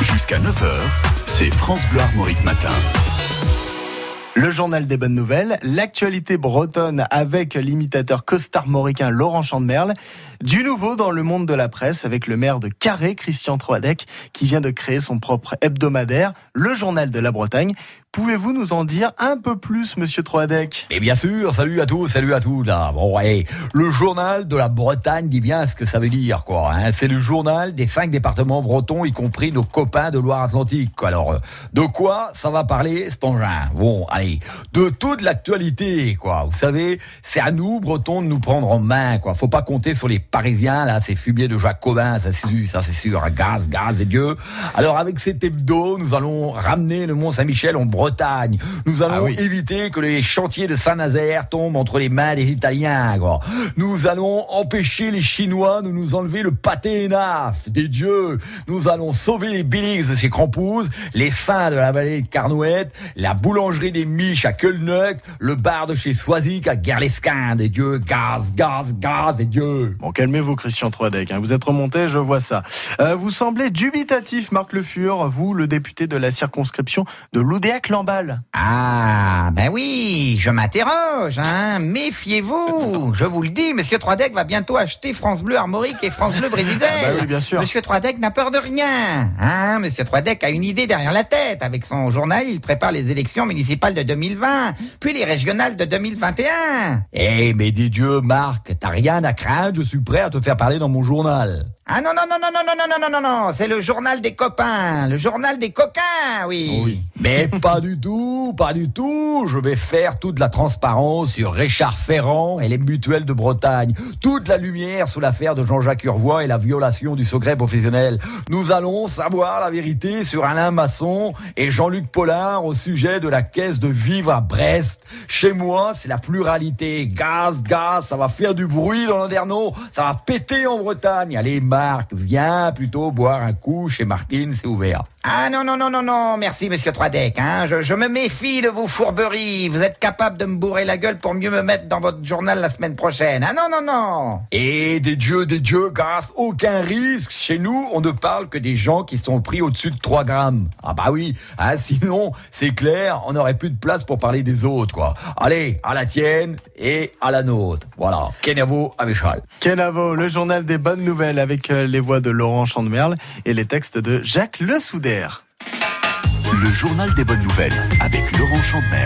Jusqu'à 9h, c'est France Bleu Armorique Matin. Le journal des bonnes nouvelles, l'actualité bretonne avec l'imitateur costar-mauricain Laurent Chandemerle, du nouveau dans le monde de la presse avec le maire de Carré, Christian Troadec, qui vient de créer son propre hebdomadaire, le journal de la Bretagne. Pouvez-vous nous en dire un peu plus, monsieur Troadec? Et bien sûr, salut à tous, salut à tous là. Bon le journal de la Bretagne dit bien ce que ça veut dire quoi. Hein. C'est le journal des cinq départements bretons, y compris nos copains de Loire-Atlantique. Alors, euh, de quoi ça va parler cet engin? Bon, allez, de toute l'actualité quoi. Vous savez, c'est à nous Bretons de nous prendre en main quoi. Faut pas compter sur les Parisiens là, ces fumiers de Jacobin, ça c'est sûr, ça c'est sûr, gaz, gaz et Dieu. Alors avec cet hebdo, nous allons ramener le Mont Saint-Michel en Bretagne. Nous allons Ah oui. éviter que les chantiers de Saint-Nazaire tombent entre les mains des Italiens. quoi. Nous allons empêcher les Chinois de nous enlever le pâté naf des dieux. Nous allons sauver les Billings de ces crampouzes, les saints de la vallée de Carnouette, la boulangerie des Miches à Kölneuc, le bar de chez Soisic à Gerlesquin des dieux. Gaz, gaz, gaz des dieux. Bon, calmez-vous, Christian Troadec. hein. Vous êtes remonté, je vois ça. Euh, vous semblez dubitatif, Marc Le Fur, vous, le député de la circonscription de l'emballe. Ah ben oui, je m'interroge, hein. Méfiez-vous. Je vous le dis, Monsieur Troidec va bientôt acheter France Bleu Armorique et France Bleu Brésil. Ah bah oui, bien sûr. Monsieur Troidec n'a peur de rien, hein. Monsieur Troidec a une idée derrière la tête. Avec son journal, il prépare les élections municipales de 2020, puis les régionales de 2021. Eh, mais des dieux, Marc, t'as rien à craindre, je suis prêt à te faire parler dans mon journal. Ah non, non, non, non, non, non, non, non, non, non, non, c'est le journal des copains, le journal des coquins, oui. Mais pas du tout, pas du tout. Je vais faire toute la transparence sur Richard Ferrand et les mutuelles de Bretagne. Toute la lumière sur l'affaire de Jean-Jacques Urvois et la violation du secret professionnel. Nous allons savoir la vérité sur Alain Masson et Jean-Luc Pollard au sujet de la caisse de vivre à Brest. Chez moi, c'est la pluralité. Gaz, gaz, ça va faire du bruit dans l'Anderno. Ça va péter en Bretagne. Allez, Marc, viens plutôt boire un coup chez Martine, c'est ouvert. Ah non, non, non, non, non, merci Monsieur Troidec, hein. Je, je me méfie de vos fourberies. Vous êtes capable de me bourrer la gueule pour mieux me mettre dans votre journal la semaine prochaine. Ah non, non, non. Et des dieux, des dieux, grâce aucun risque. Chez nous, on ne parle que des gens qui sont pris au-dessus de 3 grammes. Ah bah oui, hein, sinon, c'est clair, on n'aurait plus de place pour parler des autres, quoi. Allez, à la tienne et à la nôtre. Voilà. Kenavo Avéchal. Kenavo, le journal des bonnes nouvelles avec euh, les voix de Laurent Chandemerle et les textes de Jacques Le Le journal des bonnes nouvelles avec Laurent Chandemerle.